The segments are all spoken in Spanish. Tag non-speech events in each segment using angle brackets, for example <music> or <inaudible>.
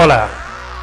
Hola,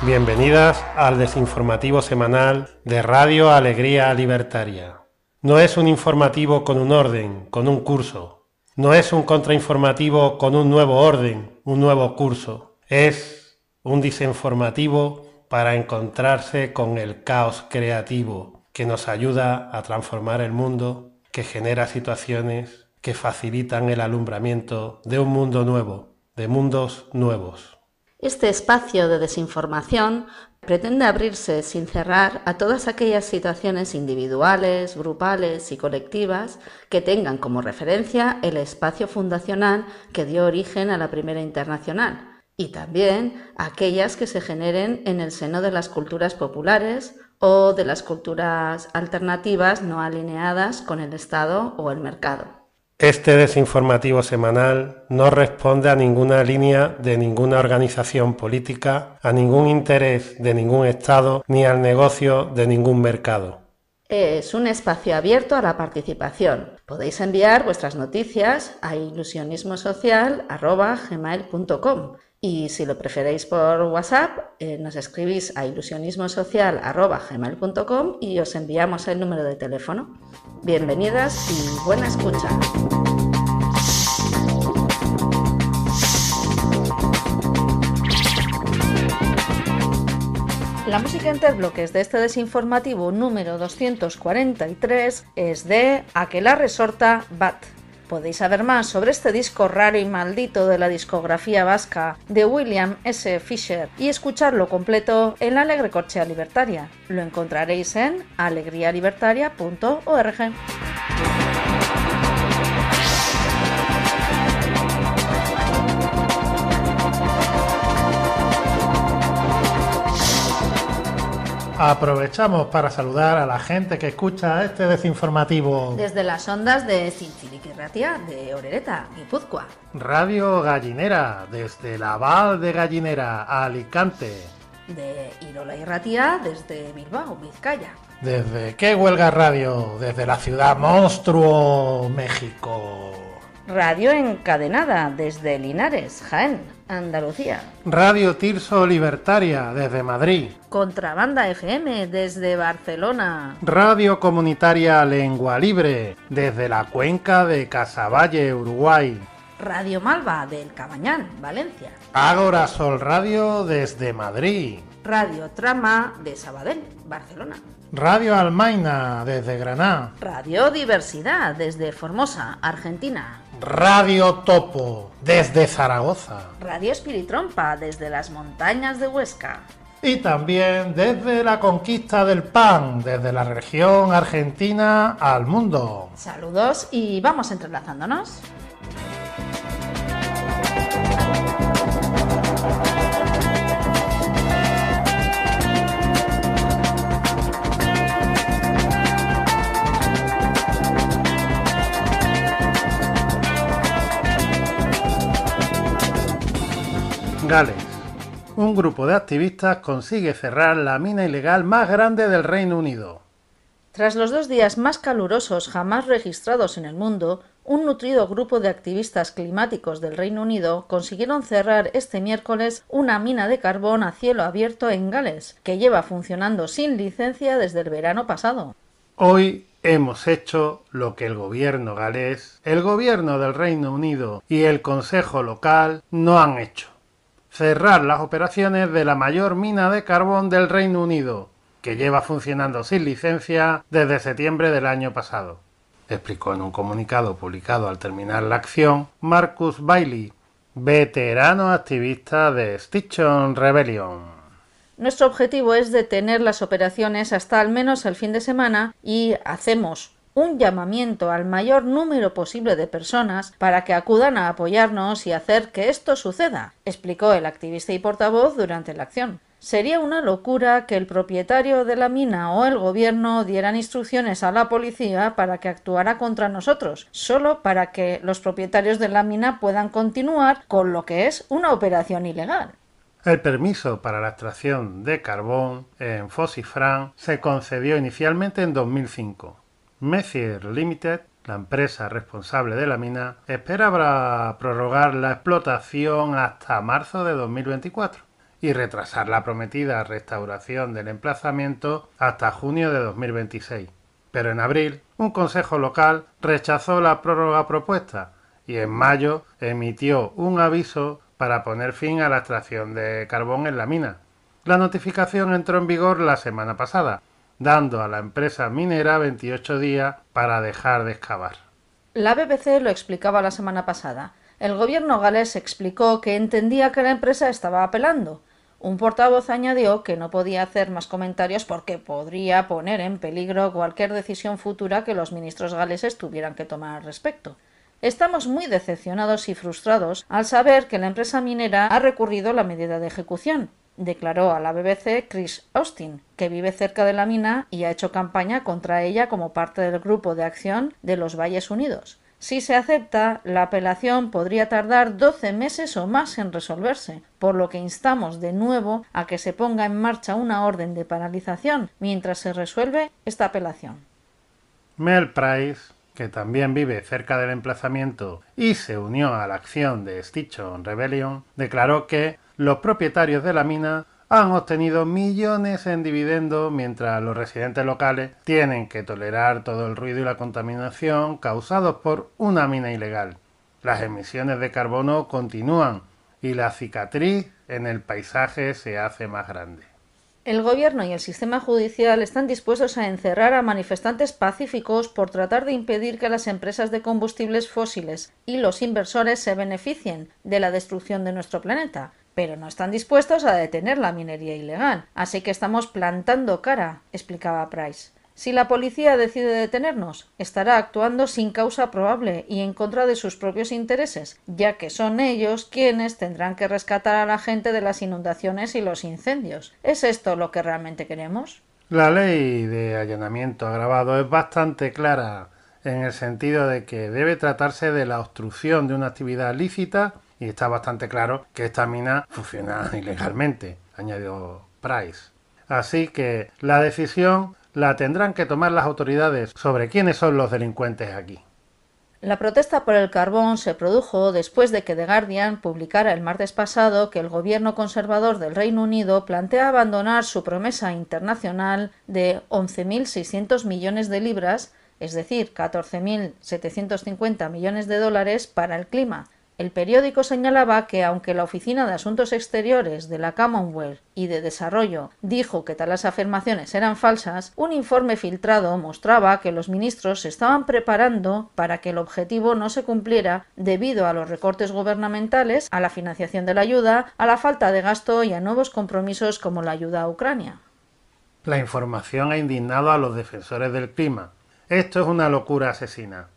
bienvenidas al desinformativo semanal de Radio Alegría Libertaria. No es un informativo con un orden, con un curso. No es un contrainformativo con un nuevo orden, un nuevo curso. Es un desinformativo para encontrarse con el caos creativo que nos ayuda a transformar el mundo, que genera situaciones que facilitan el alumbramiento de un mundo nuevo, de mundos nuevos. Este espacio de desinformación pretende abrirse sin cerrar a todas aquellas situaciones individuales, grupales y colectivas que tengan como referencia el espacio fundacional que dio origen a la Primera Internacional y también aquellas que se generen en el seno de las culturas populares o de las culturas alternativas no alineadas con el Estado o el mercado. Este desinformativo semanal no responde a ninguna línea de ninguna organización política, a ningún interés de ningún Estado ni al negocio de ningún mercado. Es un espacio abierto a la participación. Podéis enviar vuestras noticias a ilusionismosocial.gmail.com y si lo preferéis por WhatsApp, eh, nos escribís a ilusionismosocial.gmail.com y os enviamos el número de teléfono. Bienvenidas y buena escucha. La música interbloques de este desinformativo número 243 es de Aquelarre Sorta Bat. Podéis saber más sobre este disco raro y maldito de la discografía vasca de William S. Fisher y escucharlo completo en la Alegre Corchea Libertaria. Lo encontraréis en alegrialibertaria.org. Aprovechamos para saludar a la gente que escucha este desinformativo. Desde las ondas de Zintziliquirratia de Orereta, Guipúzcoa. Radio Gallinera, desde la Val de Gallinera, Alicante. De Irola y Ratia desde Bilbao, Vizcaya. Desde qué huelga radio, desde la ciudad monstruo, México. Radio encadenada desde Linares, Jaén, Andalucía. Radio Tirso Libertaria, desde Madrid. Contrabanda FM desde Barcelona. Radio Comunitaria Lengua Libre, desde la cuenca de Casaballe, Uruguay. Radio Malva del Cabañal, Valencia. Ágora Sol Radio, desde Madrid. Radio Trama de Sabadell, Barcelona. Radio Almaina, desde Granada. Radio Diversidad desde Formosa, Argentina. Radio Topo, desde Zaragoza. Radio Espiritrompa desde las montañas de Huesca. Y también desde la conquista del pan, desde la región argentina al mundo. Saludos y vamos entrelazándonos. Gales. Un grupo de activistas consigue cerrar la mina ilegal más grande del Reino Unido. Tras los dos días más calurosos jamás registrados en el mundo, un nutrido grupo de activistas climáticos del Reino Unido consiguieron cerrar este miércoles una mina de carbón a cielo abierto en Gales, que lleva funcionando sin licencia desde el verano pasado. Hoy hemos hecho lo que el gobierno galés, el gobierno del Reino Unido y el Consejo local no han hecho. Cerrar las operaciones de la mayor mina de carbón del Reino Unido, que lleva funcionando sin licencia desde septiembre del año pasado explicó en un comunicado publicado al terminar la acción Marcus Bailey, veterano activista de Extinction Rebellion. Nuestro objetivo es detener las operaciones hasta al menos el fin de semana y hacemos un llamamiento al mayor número posible de personas para que acudan a apoyarnos y hacer que esto suceda, explicó el activista y portavoz durante la acción. Sería una locura que el propietario de la mina o el gobierno dieran instrucciones a la policía para que actuara contra nosotros, solo para que los propietarios de la mina puedan continuar con lo que es una operación ilegal. El permiso para la extracción de carbón en Fosifran se concedió inicialmente en 2005. Messier Limited, la empresa responsable de la mina, esperaba prorrogar la explotación hasta marzo de 2024 y retrasar la prometida restauración del emplazamiento hasta junio de 2026. Pero en abril, un consejo local rechazó la prórroga propuesta y en mayo emitió un aviso para poner fin a la extracción de carbón en la mina. La notificación entró en vigor la semana pasada, dando a la empresa minera 28 días para dejar de excavar. La BBC lo explicaba la semana pasada. El gobierno galés explicó que entendía que la empresa estaba apelando. Un portavoz añadió que no podía hacer más comentarios porque podría poner en peligro cualquier decisión futura que los ministros galeses tuvieran que tomar al respecto. Estamos muy decepcionados y frustrados al saber que la empresa minera ha recurrido la medida de ejecución, declaró a la BBC Chris Austin, que vive cerca de la mina y ha hecho campaña contra ella como parte del grupo de acción de los Valles Unidos. Si se acepta, la apelación podría tardar doce meses o más en resolverse, por lo que instamos de nuevo a que se ponga en marcha una orden de paralización mientras se resuelve esta apelación. Mel Price, que también vive cerca del emplazamiento y se unió a la acción de Stichon Rebellion, declaró que los propietarios de la mina han obtenido millones en dividendos mientras los residentes locales tienen que tolerar todo el ruido y la contaminación causados por una mina ilegal. Las emisiones de carbono continúan y la cicatriz en el paisaje se hace más grande. El gobierno y el sistema judicial están dispuestos a encerrar a manifestantes pacíficos por tratar de impedir que las empresas de combustibles fósiles y los inversores se beneficien de la destrucción de nuestro planeta, pero no están dispuestos a detener la minería ilegal. Así que estamos plantando cara, explicaba Price. Si la policía decide detenernos, estará actuando sin causa probable y en contra de sus propios intereses, ya que son ellos quienes tendrán que rescatar a la gente de las inundaciones y los incendios. ¿Es esto lo que realmente queremos? La ley de allanamiento agravado es bastante clara en el sentido de que debe tratarse de la obstrucción de una actividad lícita y está bastante claro que esta mina funciona <laughs> ilegalmente, añadió Price. Así que la decisión la tendrán que tomar las autoridades sobre quiénes son los delincuentes aquí. La protesta por el carbón se produjo después de que The Guardian publicara el martes pasado que el gobierno conservador del Reino Unido plantea abandonar su promesa internacional de 11.600 millones de libras, es decir, 14.750 millones de dólares para el clima, el periódico señalaba que aunque la Oficina de Asuntos Exteriores de la Commonwealth y de Desarrollo dijo que tales afirmaciones eran falsas, un informe filtrado mostraba que los ministros se estaban preparando para que el objetivo no se cumpliera debido a los recortes gubernamentales, a la financiación de la ayuda, a la falta de gasto y a nuevos compromisos como la ayuda a Ucrania. La información ha indignado a los defensores del clima. Esto es una locura asesina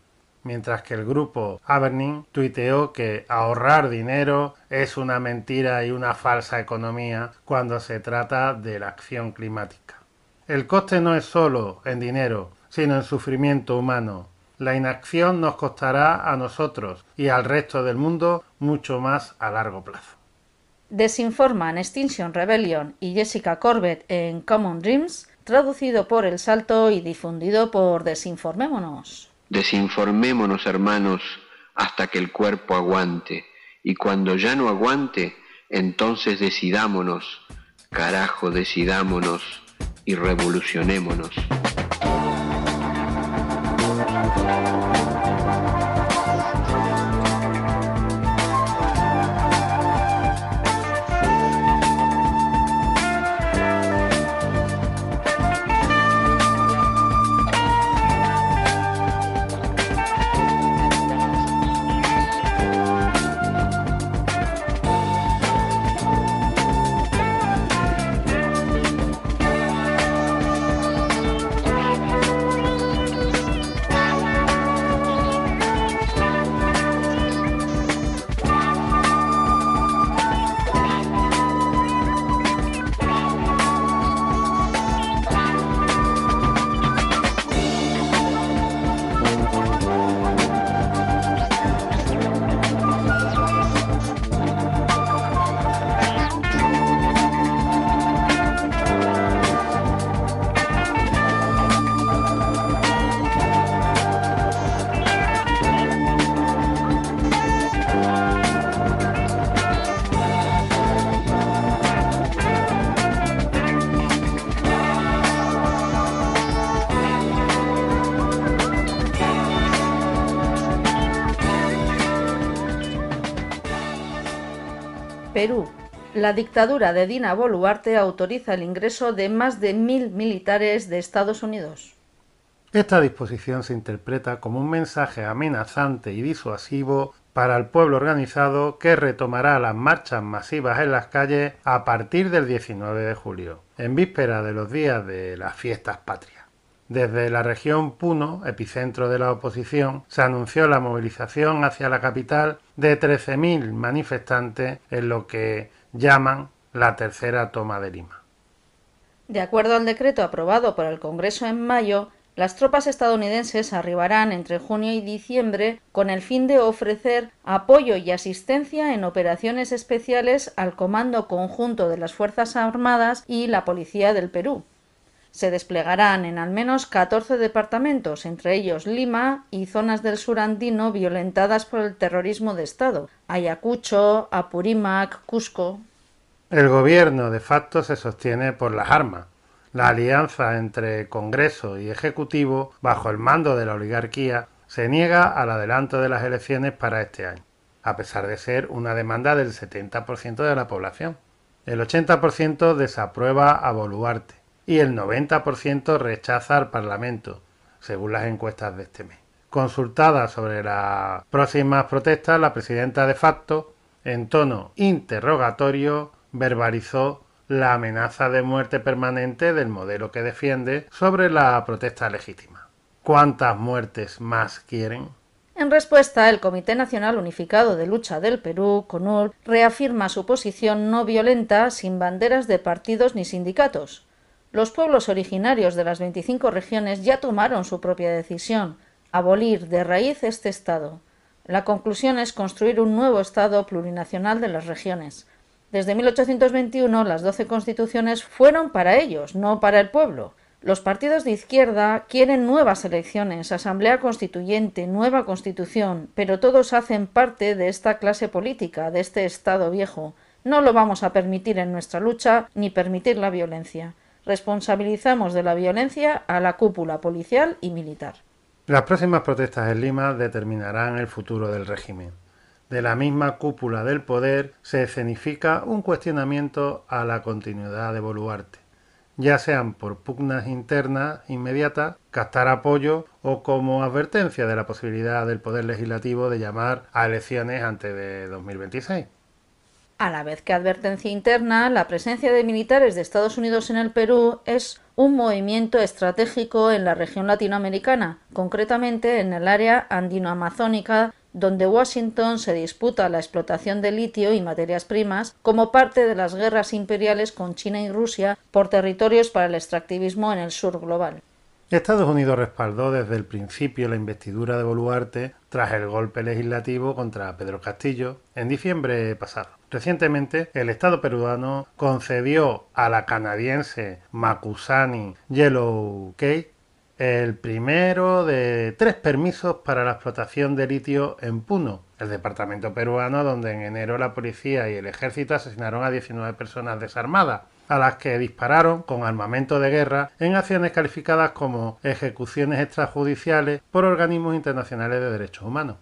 mientras que el grupo Averning tuiteó que ahorrar dinero es una mentira y una falsa economía cuando se trata de la acción climática. El coste no es solo en dinero, sino en sufrimiento humano. La inacción nos costará a nosotros y al resto del mundo mucho más a largo plazo. Desinforman Extinction Rebellion y Jessica Corbett en Common Dreams, traducido por El Salto y difundido por Desinformémonos. Desinformémonos, hermanos, hasta que el cuerpo aguante, y cuando ya no aguante, entonces decidámonos, carajo, decidámonos y revolucionémonos. La dictadura de Dina Boluarte autoriza el ingreso de más de mil militares de Estados Unidos. Esta disposición se interpreta como un mensaje amenazante y disuasivo para el pueblo organizado que retomará las marchas masivas en las calles a partir del 19 de julio, en víspera de los días de las fiestas patrias. Desde la región Puno, epicentro de la oposición, se anunció la movilización hacia la capital de 13.000 manifestantes en lo que llaman la tercera toma de Lima. De acuerdo al decreto aprobado por el Congreso en mayo, las tropas estadounidenses arribarán entre junio y diciembre con el fin de ofrecer apoyo y asistencia en operaciones especiales al Comando Conjunto de las Fuerzas Armadas y la Policía del Perú se desplegarán en al menos 14 departamentos, entre ellos Lima y zonas del sur andino violentadas por el terrorismo de Estado, Ayacucho, Apurímac, Cusco. El gobierno de facto se sostiene por las armas. La alianza entre Congreso y Ejecutivo, bajo el mando de la oligarquía, se niega al adelanto de las elecciones para este año, a pesar de ser una demanda del 70% de la población. El 80% desaprueba a Boluarte y el 90% rechaza al Parlamento, según las encuestas de este mes. Consultada sobre las próximas protestas, la presidenta de facto, en tono interrogatorio, verbalizó la amenaza de muerte permanente del modelo que defiende sobre la protesta legítima. ¿Cuántas muertes más quieren? En respuesta, el Comité Nacional Unificado de Lucha del Perú, CONUR, reafirma su posición no violenta sin banderas de partidos ni sindicatos. Los pueblos originarios de las 25 regiones ya tomaron su propia decisión, abolir de raíz este Estado. La conclusión es construir un nuevo Estado plurinacional de las regiones. Desde 1821 las doce constituciones fueron para ellos, no para el pueblo. Los partidos de izquierda quieren nuevas elecciones, asamblea constituyente, nueva constitución, pero todos hacen parte de esta clase política, de este Estado viejo. No lo vamos a permitir en nuestra lucha, ni permitir la violencia responsabilizamos de la violencia a la cúpula policial y militar. Las próximas protestas en Lima determinarán el futuro del régimen. De la misma cúpula del poder se escenifica un cuestionamiento a la continuidad de Boluarte, ya sean por pugnas internas inmediatas, captar apoyo o como advertencia de la posibilidad del poder legislativo de llamar a elecciones antes de 2026. A la vez que advertencia interna, la presencia de militares de Estados Unidos en el Perú es un movimiento estratégico en la región latinoamericana, concretamente en el área andino-amazónica, donde Washington se disputa la explotación de litio y materias primas como parte de las guerras imperiales con China y Rusia por territorios para el extractivismo en el sur global. Estados Unidos respaldó desde el principio la investidura de Boluarte tras el golpe legislativo contra Pedro Castillo en diciembre pasado. Recientemente, el Estado peruano concedió a la canadiense Macusani Yellow Cake el primero de tres permisos para la explotación de litio en Puno, el departamento peruano donde en enero la policía y el ejército asesinaron a 19 personas desarmadas, a las que dispararon con armamento de guerra en acciones calificadas como ejecuciones extrajudiciales por organismos internacionales de derechos humanos.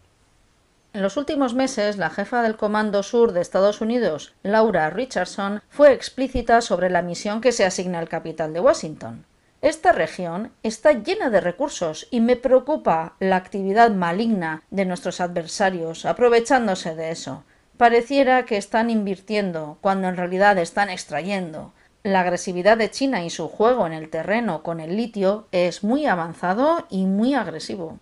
En los últimos meses, la jefa del Comando Sur de Estados Unidos, Laura Richardson, fue explícita sobre la misión que se asigna al capital de Washington. Esta región está llena de recursos y me preocupa la actividad maligna de nuestros adversarios aprovechándose de eso. Pareciera que están invirtiendo cuando en realidad están extrayendo. La agresividad de China y su juego en el terreno con el litio es muy avanzado y muy agresivo.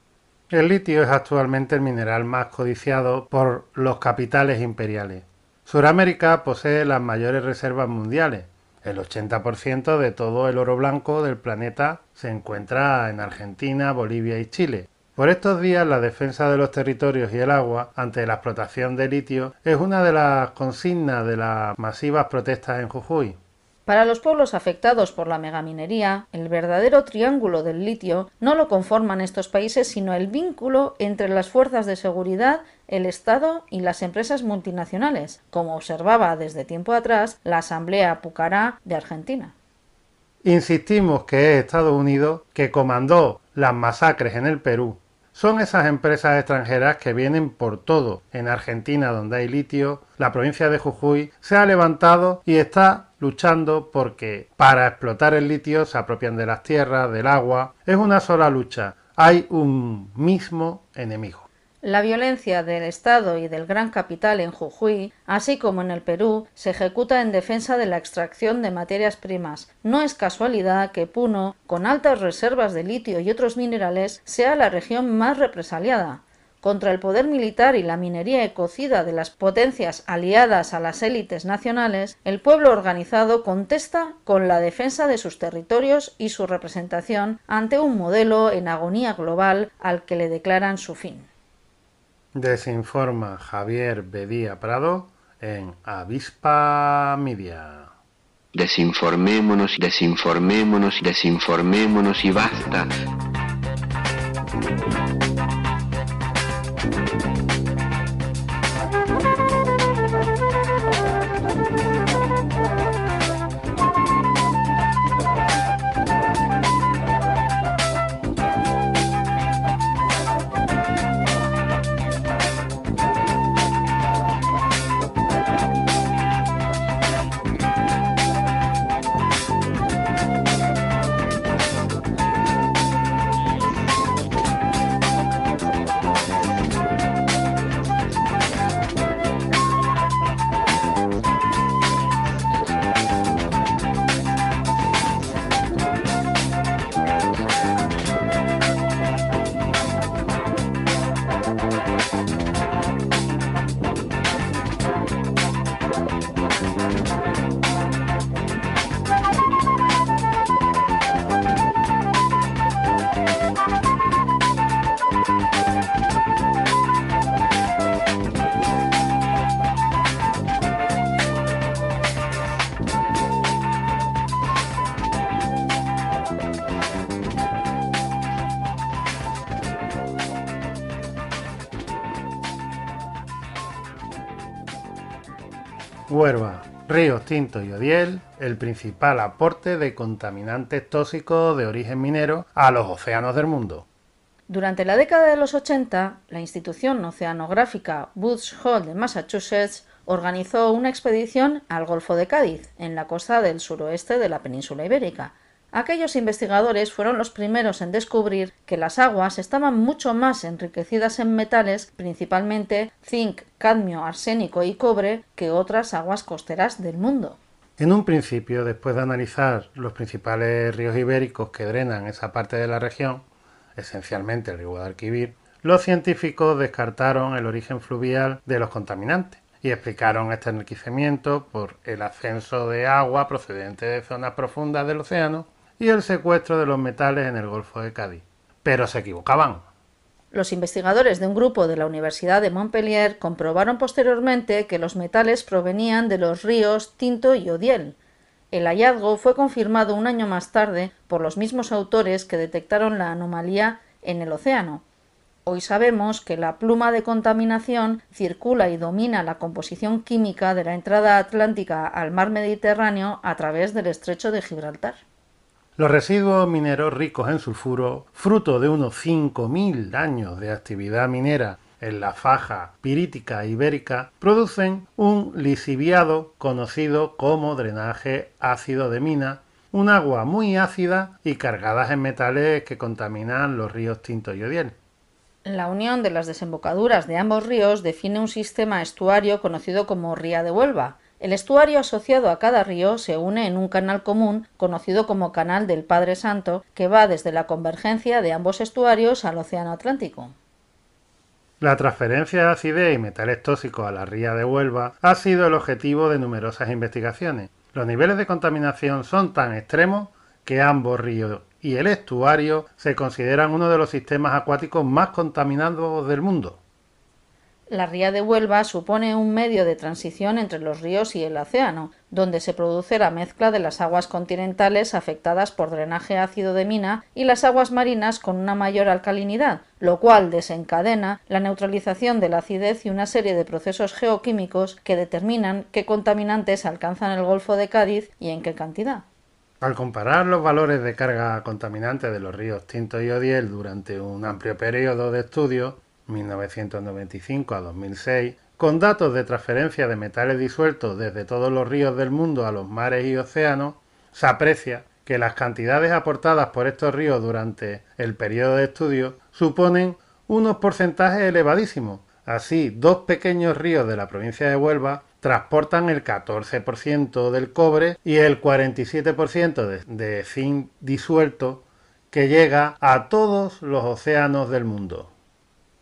El litio es actualmente el mineral más codiciado por los capitales imperiales. Suramérica posee las mayores reservas mundiales. El 80% de todo el oro blanco del planeta se encuentra en Argentina, Bolivia y Chile. Por estos días la defensa de los territorios y el agua ante la explotación de litio es una de las consignas de las masivas protestas en Jujuy. Para los pueblos afectados por la megaminería, el verdadero triángulo del litio no lo conforman estos países, sino el vínculo entre las fuerzas de seguridad, el Estado y las empresas multinacionales, como observaba desde tiempo atrás la Asamblea Pucará de Argentina. Insistimos que es Estados Unidos que comandó las masacres en el Perú. Son esas empresas extranjeras que vienen por todo. En Argentina, donde hay litio, la provincia de Jujuy se ha levantado y está luchando porque para explotar el litio se apropian de las tierras, del agua. Es una sola lucha. Hay un mismo enemigo. La violencia del Estado y del gran capital en Jujuy, así como en el Perú, se ejecuta en defensa de la extracción de materias primas. No es casualidad que Puno, con altas reservas de litio y otros minerales, sea la región más represaliada contra el poder militar y la minería ecocida de las potencias aliadas a las élites nacionales, el pueblo organizado contesta con la defensa de sus territorios y su representación ante un modelo en agonía global al que le declaran su fin. Desinforma Javier Bedía Prado en Avispa Media. Desinformémonos, desinformémonos, desinformémonos y basta. Huerva, ríos Tinto y Odiel, el principal aporte de contaminantes tóxicos de origen minero a los océanos del mundo. Durante la década de los 80, la institución oceanográfica Woods Hole de Massachusetts organizó una expedición al Golfo de Cádiz, en la costa del suroeste de la península ibérica, Aquellos investigadores fueron los primeros en descubrir que las aguas estaban mucho más enriquecidas en metales, principalmente zinc, cadmio, arsénico y cobre, que otras aguas costeras del mundo. En un principio, después de analizar los principales ríos ibéricos que drenan esa parte de la región, esencialmente el río Guadalquivir, los científicos descartaron el origen fluvial de los contaminantes y explicaron este enriquecimiento por el ascenso de agua procedente de zonas profundas del océano y el secuestro de los metales en el Golfo de Cádiz. Pero se equivocaban. Los investigadores de un grupo de la Universidad de Montpellier comprobaron posteriormente que los metales provenían de los ríos Tinto y Odiel. El hallazgo fue confirmado un año más tarde por los mismos autores que detectaron la anomalía en el océano. Hoy sabemos que la pluma de contaminación circula y domina la composición química de la entrada atlántica al mar Mediterráneo a través del estrecho de Gibraltar. Los residuos mineros ricos en sulfuro, fruto de unos 5.000 años de actividad minera en la faja pirítica ibérica, producen un lisiviado conocido como drenaje ácido de mina, un agua muy ácida y cargadas en metales que contaminan los ríos Tinto y Odiel. La unión de las desembocaduras de ambos ríos define un sistema estuario conocido como Ría de Huelva. El estuario asociado a cada río se une en un canal común conocido como Canal del Padre Santo, que va desde la convergencia de ambos estuarios al Océano Atlántico. La transferencia de acidez y metales tóxicos a la ría de Huelva ha sido el objetivo de numerosas investigaciones. Los niveles de contaminación son tan extremos que ambos ríos y el estuario se consideran uno de los sistemas acuáticos más contaminados del mundo. La ría de Huelva supone un medio de transición entre los ríos y el océano, donde se produce la mezcla de las aguas continentales afectadas por drenaje ácido de mina y las aguas marinas con una mayor alcalinidad, lo cual desencadena la neutralización de la acidez y una serie de procesos geoquímicos que determinan qué contaminantes alcanzan el Golfo de Cádiz y en qué cantidad. Al comparar los valores de carga contaminante de los ríos Tinto y Odiel durante un amplio periodo de estudio, 1995 a 2006, con datos de transferencia de metales disueltos desde todos los ríos del mundo a los mares y océanos, se aprecia que las cantidades aportadas por estos ríos durante el periodo de estudio suponen unos porcentajes elevadísimos. Así, dos pequeños ríos de la provincia de Huelva transportan el 14% del cobre y el 47% de, de zinc disuelto que llega a todos los océanos del mundo.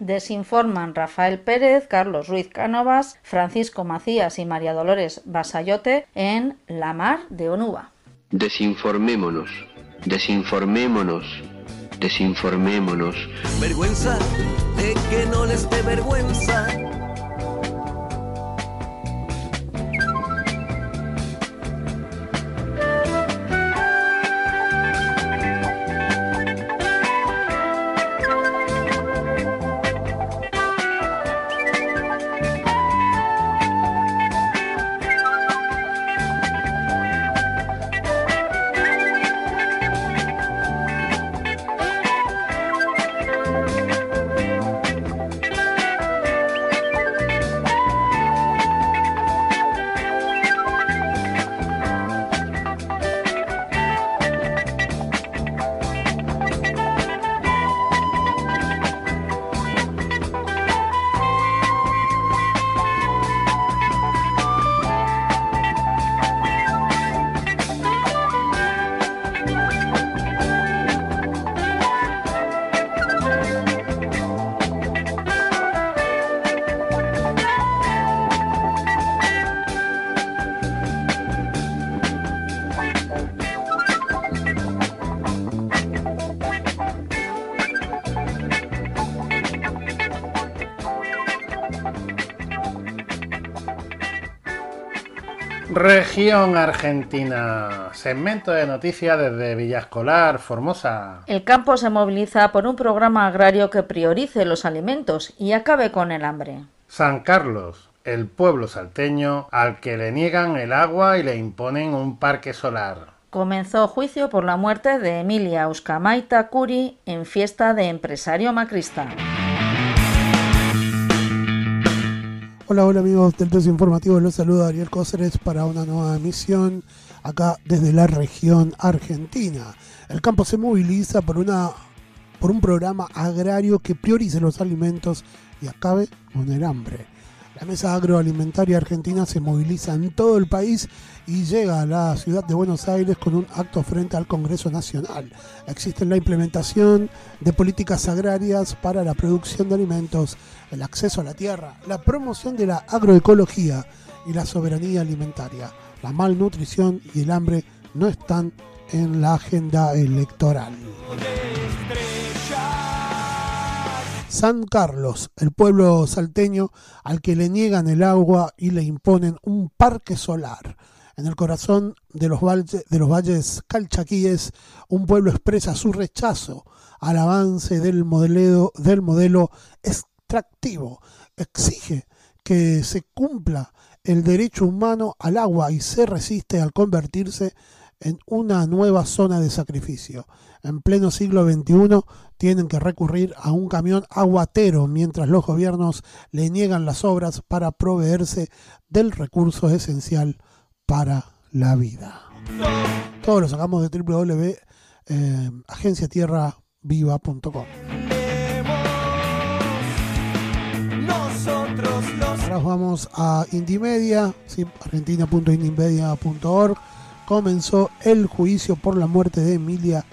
Desinforman Rafael Pérez, Carlos Ruiz Cánovas, Francisco Macías y María Dolores Basayote en La Mar de Onuba. Desinformémonos, desinformémonos, desinformémonos. Vergüenza de que no les dé vergüenza. Región Argentina. Segmento de noticias desde Villascolar, Formosa. El campo se moviliza por un programa agrario que priorice los alimentos y acabe con el hambre. San Carlos, el pueblo salteño al que le niegan el agua y le imponen un parque solar. Comenzó juicio por la muerte de Emilia Euskamaita Curi en fiesta de empresario macrista. Hola, hola amigos del Desinformativo, los saluda Ariel Cóceres para una nueva emisión acá desde la región argentina. El campo se moviliza por, una, por un programa agrario que priorice los alimentos y acabe con el hambre. La mesa agroalimentaria argentina se moviliza en todo el país y llega a la ciudad de Buenos Aires con un acto frente al Congreso Nacional. Existe la implementación de políticas agrarias para la producción de alimentos, el acceso a la tierra, la promoción de la agroecología y la soberanía alimentaria. La malnutrición y el hambre no están en la agenda electoral. San Carlos, el pueblo salteño al que le niegan el agua y le imponen un parque solar. En el corazón de los, valles calchaquíes, un pueblo expresa su rechazo al avance del modelo, del modelo extractivo. Exige que se cumpla el derecho humano al agua y se resiste al convertirse en una nueva zona de sacrificio. En pleno siglo XXI tienen que recurrir a un camión aguatero mientras los gobiernos le niegan las obras para proveerse del recurso esencial para la vida. Todo lo sacamos de www.agenciatierraviva.com. Ahora vamos a Indimedia, ¿sí? argentina.indimedia.org. Comenzó el juicio por la muerte de Emilia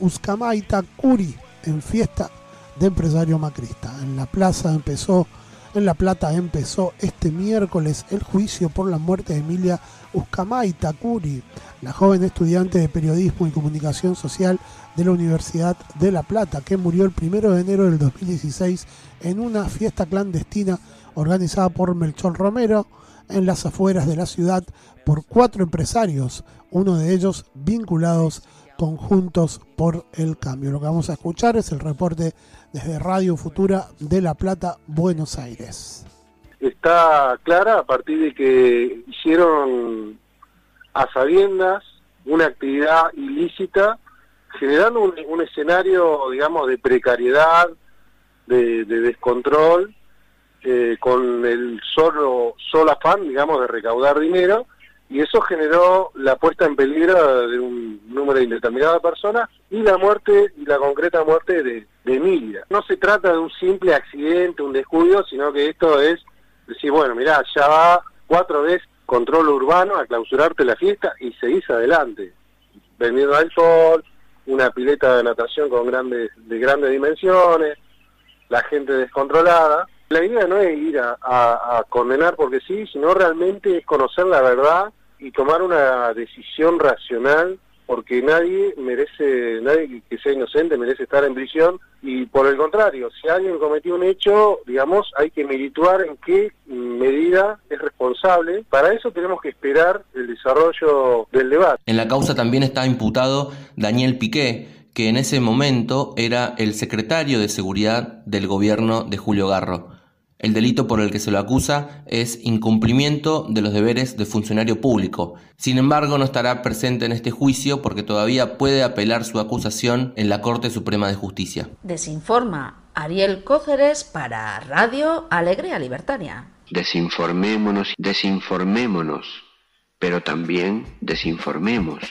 Uscamaita Curi en fiesta de empresario macrista. En la plaza empezó, en La Plata empezó este miércoles el juicio por la muerte de Emilia Uscamaita Curi, la joven estudiante de periodismo y comunicación social de la Universidad de La Plata, que murió el 1 de enero del 2016 en una fiesta clandestina organizada por Melchor Romero en las afueras de la ciudad por cuatro empresarios, uno de ellos vinculados conjuntos por el cambio. Lo que vamos a escuchar es el reporte desde Radio Futura de La Plata, Buenos Aires. Está clara a partir de que hicieron a sabiendas una actividad ilícita, generando un, escenario, digamos, de precariedad, de, descontrol, eh, con el solo, solo afán, digamos, de recaudar dinero, y eso generó la puesta en peligro de un número indeterminado de personas y la muerte y la concreta muerte de, Emilia. No se trata de un simple accidente, un descuido, sino que esto es decir, bueno, mirá, ya va cuatro veces control urbano a clausurarte la fiesta y seguís adelante, vendiendo alcohol, una pileta de natación con grandes, de grandes dimensiones, la gente descontrolada. La idea no es ir a, condenar porque sí, sino realmente es conocer la verdad y tomar una decisión racional porque nadie merece, nadie que sea inocente merece estar en prisión y por el contrario, si alguien cometió un hecho, digamos, hay que medituar en qué medida es responsable. Para eso tenemos que esperar el desarrollo del debate. En la causa también está imputado Daniel Piqué, que en ese momento era el secretario de Seguridad del gobierno de Julio Garro. El delito por el que se lo acusa es incumplimiento de los deberes de funcionario público. Sin embargo, no estará presente en este juicio porque todavía puede apelar su acusación en la Corte Suprema de Justicia. Desinforma Ariel Cóceres para Radio Alegría Libertaria. Desinformémonos, desinformémonos, pero también desinformemos.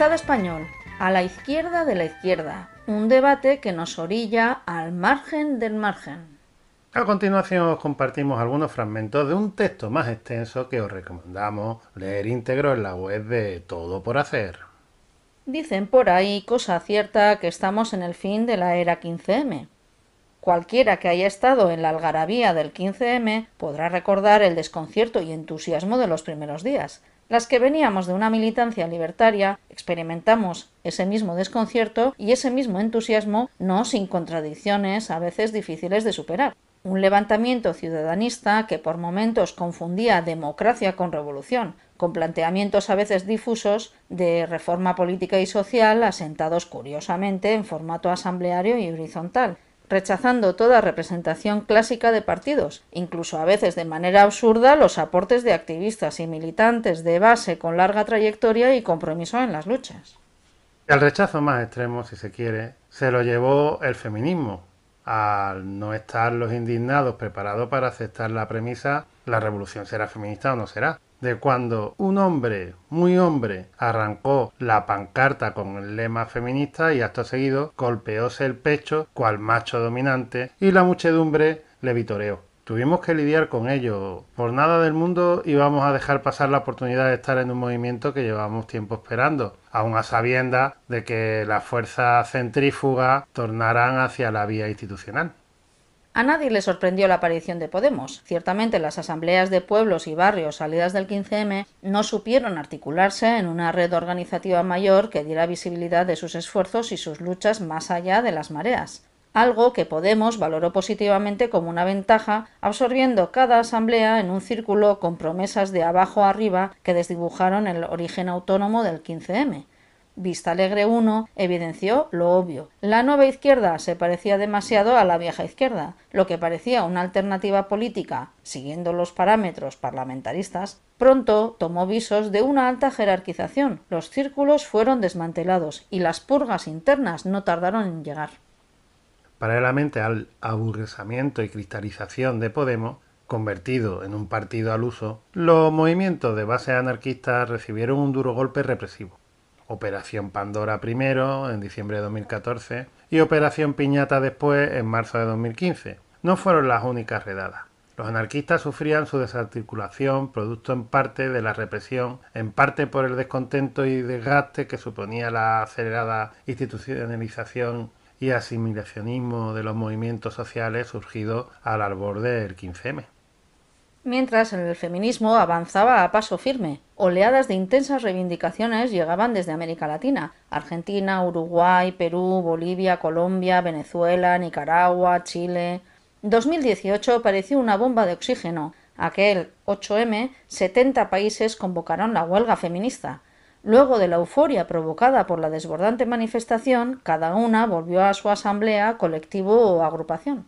Estado español, a la izquierda de la izquierda, un debate que nos orilla al margen del margen. A continuación os compartimos algunos fragmentos de un texto más extenso que os recomendamos leer íntegro en la web de Todo por Hacer. Dicen por ahí, cosa cierta, que estamos en el fin de la era 15M. Cualquiera que haya estado en la algarabía del 15M podrá recordar el desconcierto y entusiasmo de los primeros días. Las que veníamos de una militancia libertaria experimentamos ese mismo desconcierto y ese mismo entusiasmo, no sin contradicciones a veces difíciles de superar. Un levantamiento ciudadanista que por momentos confundía democracia con revolución, con planteamientos a veces difusos de reforma política y social asentados curiosamente en formato asambleario y horizontal, rechazando toda representación clásica de partidos, incluso a veces de manera absurda los aportes de activistas y militantes de base con larga trayectoria y compromiso en las luchas. El rechazo más extremo, si se quiere, se lo llevó el feminismo, al no estar los indignados preparados para aceptar la premisa la revolución será feminista o no será de cuando un hombre, muy hombre, arrancó la pancarta con el lema feminista y acto seguido golpeóse el pecho cual macho dominante y la muchedumbre le vitoreó. Tuvimos que lidiar con ello. Por nada del mundo íbamos a dejar pasar la oportunidad de estar en un movimiento que llevamos tiempo esperando, aun a sabiendas de que las fuerzas centrífugas tornarán hacia la vía institucional. A nadie le sorprendió la aparición de Podemos. Ciertamente las asambleas de pueblos y barrios salidas del 15M no supieron articularse en una red organizativa mayor que diera visibilidad de sus esfuerzos y sus luchas más allá de las mareas algo que Podemos valoró positivamente como una ventaja, absorbiendo cada asamblea en un círculo con promesas de abajo arriba que desdibujaron el origen autónomo del 15M. Vista Alegre I evidenció lo obvio. La nueva izquierda se parecía demasiado a la vieja izquierda. Lo que parecía una alternativa política, siguiendo los parámetros parlamentaristas, pronto tomó visos de una alta jerarquización. Los círculos fueron desmantelados y las purgas internas no tardaron en llegar. Paralelamente al aburguesamiento y cristalización de Podemos, convertido en un partido al uso, los movimientos de base anarquista recibieron un duro golpe represivo. Operación Pandora primero, en diciembre de 2014, y Operación Piñata después, en marzo de 2015. No fueron las únicas redadas. Los anarquistas sufrían su desarticulación, producto en parte de la represión, en parte por el descontento y desgaste que suponía la acelerada institucionalización y asimilacionismo de los movimientos sociales surgidos al albor del 15M mientras en el feminismo avanzaba a paso firme. Oleadas de intensas reivindicaciones llegaban desde América Latina, Argentina, Uruguay, Perú, Bolivia, Colombia, Venezuela, Nicaragua, Chile. 2018 pareció una bomba de oxígeno. Aquel 8M, 70 países convocaron la huelga feminista. Luego de la euforia provocada por la desbordante manifestación, cada una volvió a su asamblea, colectivo o agrupación.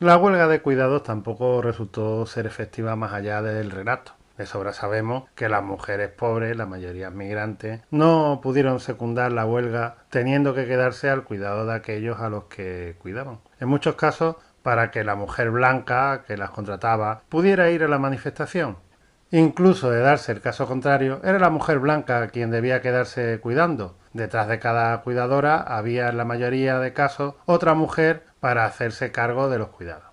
La huelga de cuidados tampoco resultó ser efectiva más allá del relato. De sobra sabemos que las mujeres pobres, la mayoría migrantes, no pudieron secundar la huelga teniendo que quedarse al cuidado de aquellos a los que cuidaban. En muchos casos, para que la mujer blanca que las contrataba pudiera ir a la manifestación. Incluso de darse el caso contrario, era la mujer blanca quien debía quedarse cuidando. Detrás de cada cuidadora había en la mayoría de casos otra mujer para hacerse cargo de los cuidados.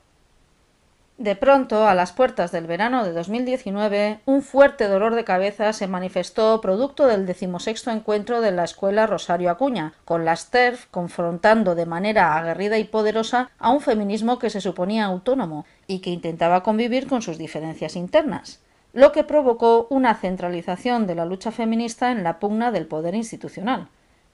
De pronto, a las puertas del verano de 2019, un fuerte dolor de cabeza se manifestó producto del decimosexto encuentro de la Escuela Rosario Acuña, con las TERF confrontando de manera aguerrida y poderosa a un feminismo que se suponía autónomo y que intentaba convivir con sus diferencias internas, lo que provocó una centralización de la lucha feminista en la pugna del poder institucional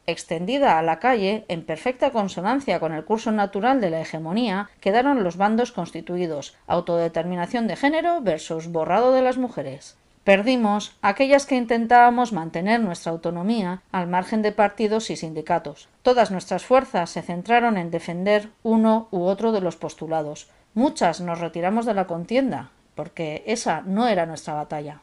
extendida a la calle, en perfecta consonancia con el curso natural de la hegemonía, quedaron los bandos constituidos autodeterminación de género versus borrado de las mujeres. Perdimos aquellas que intentábamos mantener nuestra autonomía al margen de partidos y sindicatos. Todas nuestras fuerzas se centraron en defender uno u otro de los postulados. Muchas nos retiramos de la contienda, porque esa no era nuestra batalla.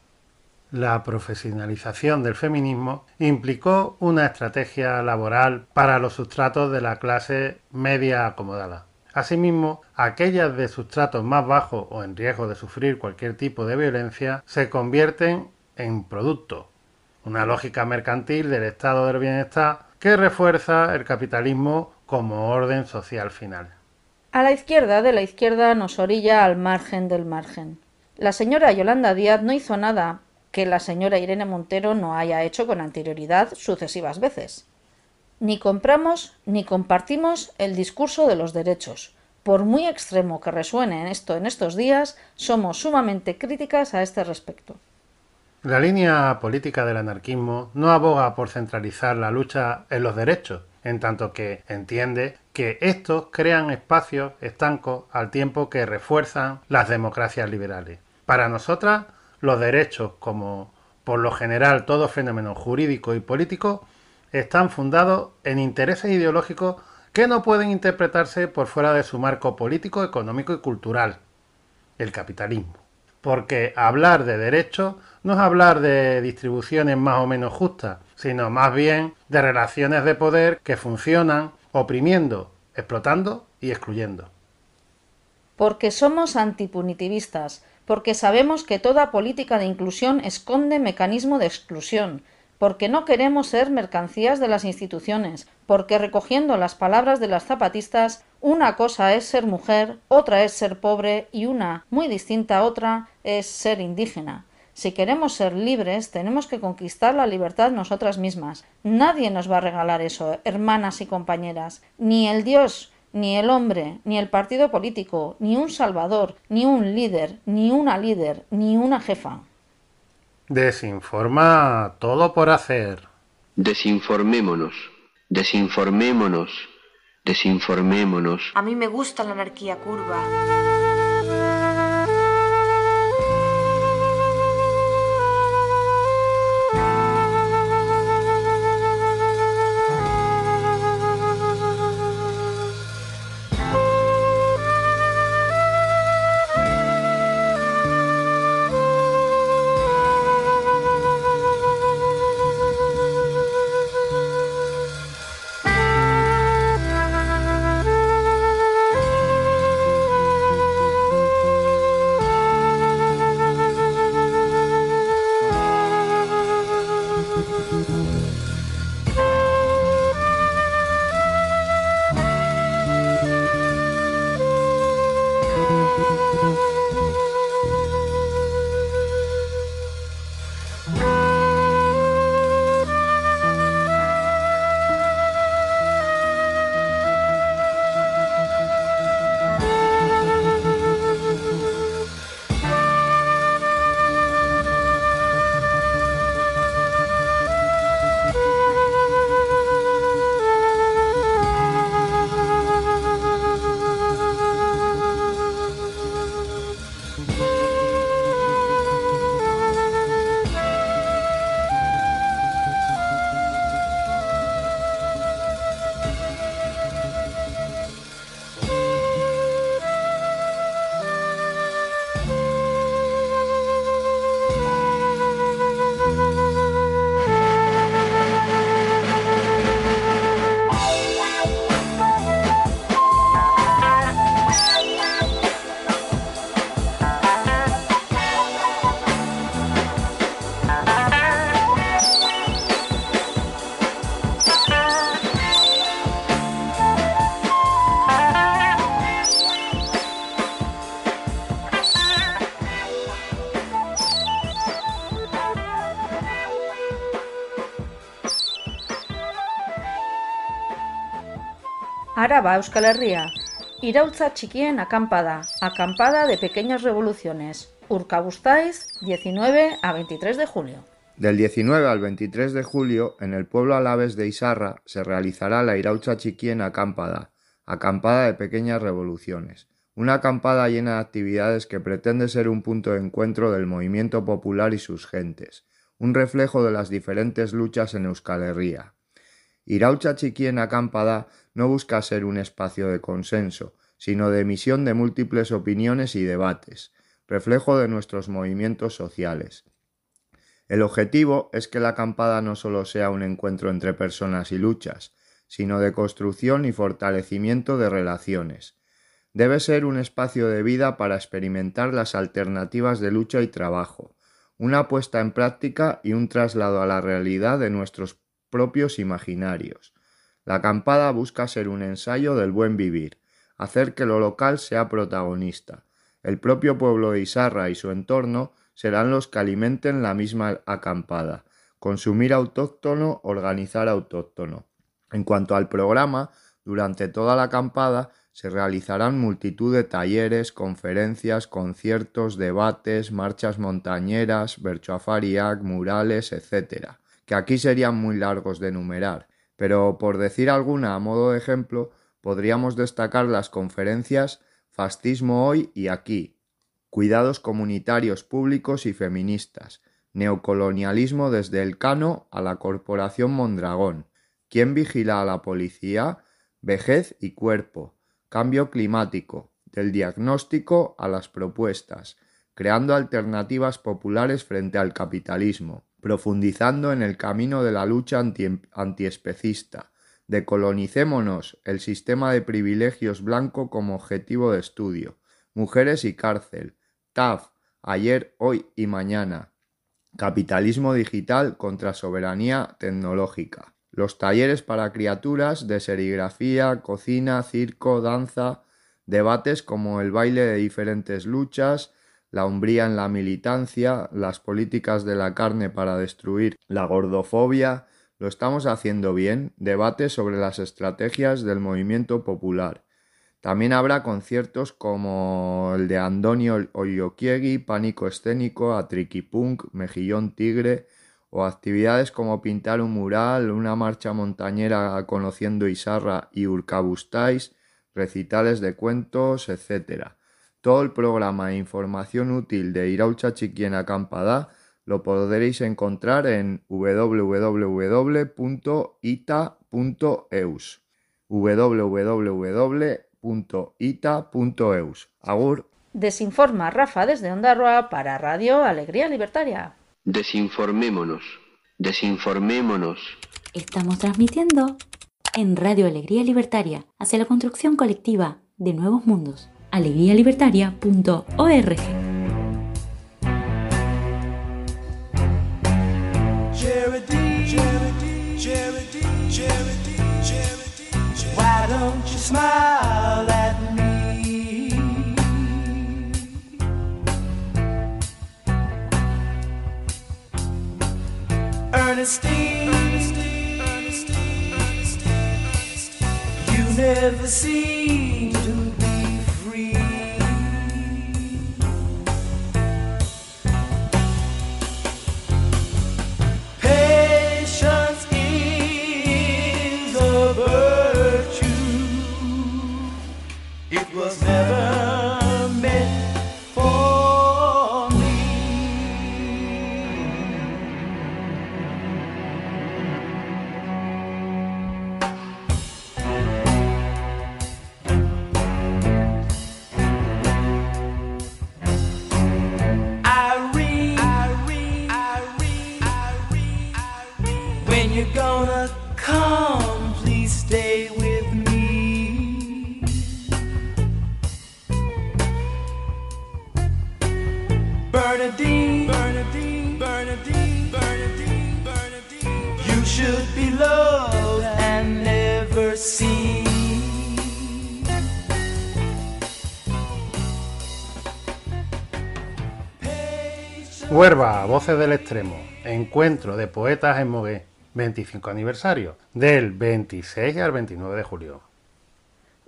La profesionalización del feminismo implicó una estrategia laboral para los sustratos de la clase media acomodada. Asimismo, aquellas de sustratos más bajos o en riesgo de sufrir cualquier tipo de violencia se convierten en producto, una lógica mercantil del estado del bienestar que refuerza el capitalismo como orden social final. A la izquierda de la izquierda nos orilla al margen del margen. La señora Yolanda Díaz no hizo nada que la señora Irene Montero no haya hecho con anterioridad sucesivas veces. Ni compramos ni compartimos el discurso de los derechos, por muy extremo que resuene en esto en estos días, somos sumamente críticas a este respecto. La línea política del anarquismo no aboga por centralizar la lucha en los derechos, en tanto que entiende que estos crean espacios estancos al tiempo que refuerzan las democracias liberales. Para nosotras, los derechos, como por lo general todo fenómeno jurídico y político, están fundados en intereses ideológicos que no pueden interpretarse por fuera de su marco político, económico y cultural, el capitalismo. Porque hablar de derechos no es hablar de distribuciones más o menos justas, sino más bien de relaciones de poder que funcionan oprimiendo, explotando y excluyendo. Porque somos antipunitivistas, porque sabemos que toda política de inclusión esconde mecanismo de exclusión, porque no queremos ser mercancías de las instituciones, porque recogiendo las palabras de las zapatistas, una cosa es ser mujer, otra es ser pobre y una, muy distinta a otra, es ser indígena. Si queremos ser libres, tenemos que conquistar la libertad nosotras mismas. Nadie nos va a regalar eso, hermanas y compañeras. Ni el Dios, ni el hombre, ni el partido político, ni un salvador, ni un líder, ni una líder, ni una jefa. Desinforma todo por hacer. Desinformémonos, desinformémonos, desinformémonos. A mí me gusta la anarquía curva. Euskal Herria. Irautza txikien acampada. Acampada de pequeñas revoluciones. Urkabustaiz, 19 a 23 de julio. Del 19 al 23 de julio, en el pueblo alaves de Isarra, se realizará la Iraucha Chiquien Acampada, acampada de pequeñas revoluciones. Una acampada llena de actividades que pretende ser un punto de encuentro del movimiento popular y sus gentes, un reflejo de las diferentes luchas en Euskal Herria. Iraucha Chiquien Acampada no busca ser un espacio de consenso, sino de emisión de múltiples opiniones y debates, reflejo de nuestros movimientos sociales. El objetivo es que la acampada no solo sea un encuentro entre personas y luchas, sino de construcción y fortalecimiento de relaciones. Debe ser un espacio de vida para experimentar las alternativas de lucha y trabajo, una puesta en práctica y un traslado a la realidad de nuestros propios imaginarios. La acampada busca ser un ensayo del buen vivir, hacer que lo local sea protagonista. El propio pueblo de Isarra y su entorno serán los que alimenten la misma acampada. Consumir autóctono, organizar autóctono. En cuanto al programa, durante toda la acampada Se realizarán multitud de talleres, conferencias, conciertos, debates, marchas montañeras, berchoafariac, murales, etc., que aquí serían muy largos de enumerar, pero por decir alguna a modo de ejemplo, podríamos destacar las conferencias Fascismo hoy y aquí, Cuidados comunitarios públicos y feministas, Neocolonialismo desde el Cano a la Corporación Mondragón, ¿Quién vigila a la policía? Vejez y cuerpo, cambio climático, del diagnóstico a las propuestas, creando alternativas populares frente al capitalismo, profundizando en el camino de la lucha antiespecista, decolonicémonos el sistema de privilegios blanco como objetivo de estudio, mujeres y cárcel, TAF, ayer, hoy y mañana, capitalismo digital contra soberanía tecnológica. Los talleres para criaturas de serigrafía, cocina, circo, danza, debates como el baile de diferentes luchas, la umbría en la militancia, las políticas de la carne para destruir la gordofobia, lo estamos haciendo bien, debates sobre las estrategias del movimiento popular. También habrá conciertos como el de Andonio Oyokiegi, Pánico Escénico, Atriquipunk, Mejillón Tigre, o actividades como pintar un mural, una marcha montañera conociendo Isarra y Urcabustáis, recitales de cuentos, etc. Todo el programa e información útil de Iraucha Chiquien Acampada lo podréis encontrar en www.ita.eus www.ita.eus Agur. Desinforma Rafa desde Ondarroa para Radio Alegría Libertaria. Desinformémonos, desinformémonos. Estamos transmitiendo en Radio Alegría Libertaria hacia la construcción colectiva de nuevos mundos. alegrialibertaria.org. Why don't you smile at Ernestine, you never seem Del Extremo, Encuentro de Poetas en Mogué, 25 aniversario, del 26 al 29 de julio.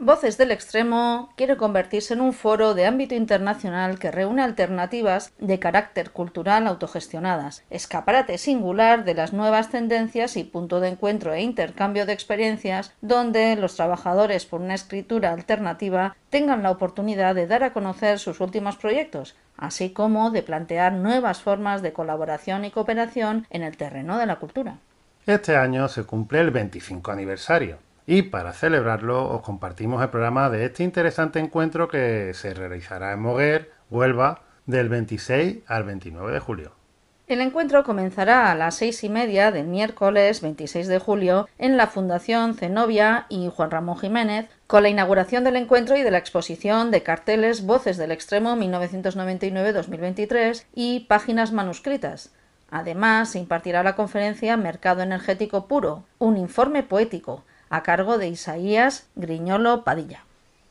Voces del Extremo quiere convertirse en un foro de ámbito internacional que reúne alternativas de carácter cultural autogestionadas, escaparate singular de las nuevas tendencias y punto de encuentro e intercambio de experiencias donde los trabajadores por una escritura alternativa tengan la oportunidad de dar a conocer sus últimos proyectos, así como de plantear nuevas formas de colaboración y cooperación en el terreno de la cultura. Este año se cumple el 25 aniversario y para celebrarlo os compartimos el programa de este interesante encuentro que se realizará en Moguer, Huelva, del 26 al 29 de julio. El encuentro comenzará a las seis y media del miércoles 26 de julio en la Fundación Zenobia y Juan Ramón Jiménez con la inauguración del encuentro y de la exposición de carteles Voces del Extremo 1999-2023 y páginas manuscritas. Además, se impartirá la conferencia Mercado Energético Puro, un informe poético, a cargo de Isaías Griñolo Padilla.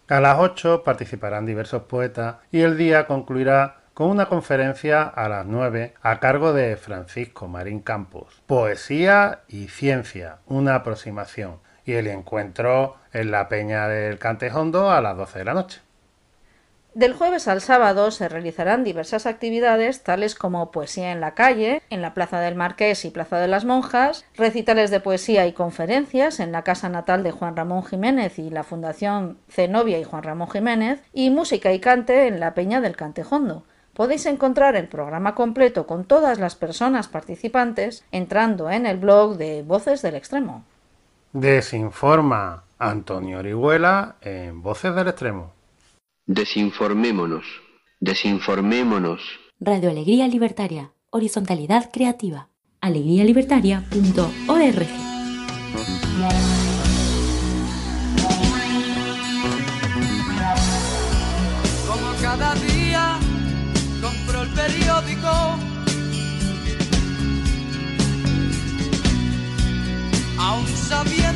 A las 8 participarán diversos poetas y el día concluirá con una conferencia a las 9 a cargo de Francisco Marín Campos. Poesía y ciencia, una aproximación. y el encuentro en la Peña del Cantejondo a las 12 de la noche. Del jueves al sábado se realizarán diversas actividades tales como poesía en la calle, en la Plaza del Marqués y Plaza de las Monjas, recitales de poesía y conferencias en la casa natal de Juan Ramón Jiménez y la Fundación Zenobia y Juan Ramón Jiménez, y música y cante en la Peña del Cantejondo. Podéis encontrar el programa completo con todas las personas participantes entrando en el blog de Voces del Extremo. Desinforma Antonio Orihuela en Voces del Extremo. Desinformémonos, desinformémonos. Radio Alegría Libertaria, horizontalidad creativa. alegrialibertaria.org. Como cada día compro el periódico. Aún sabía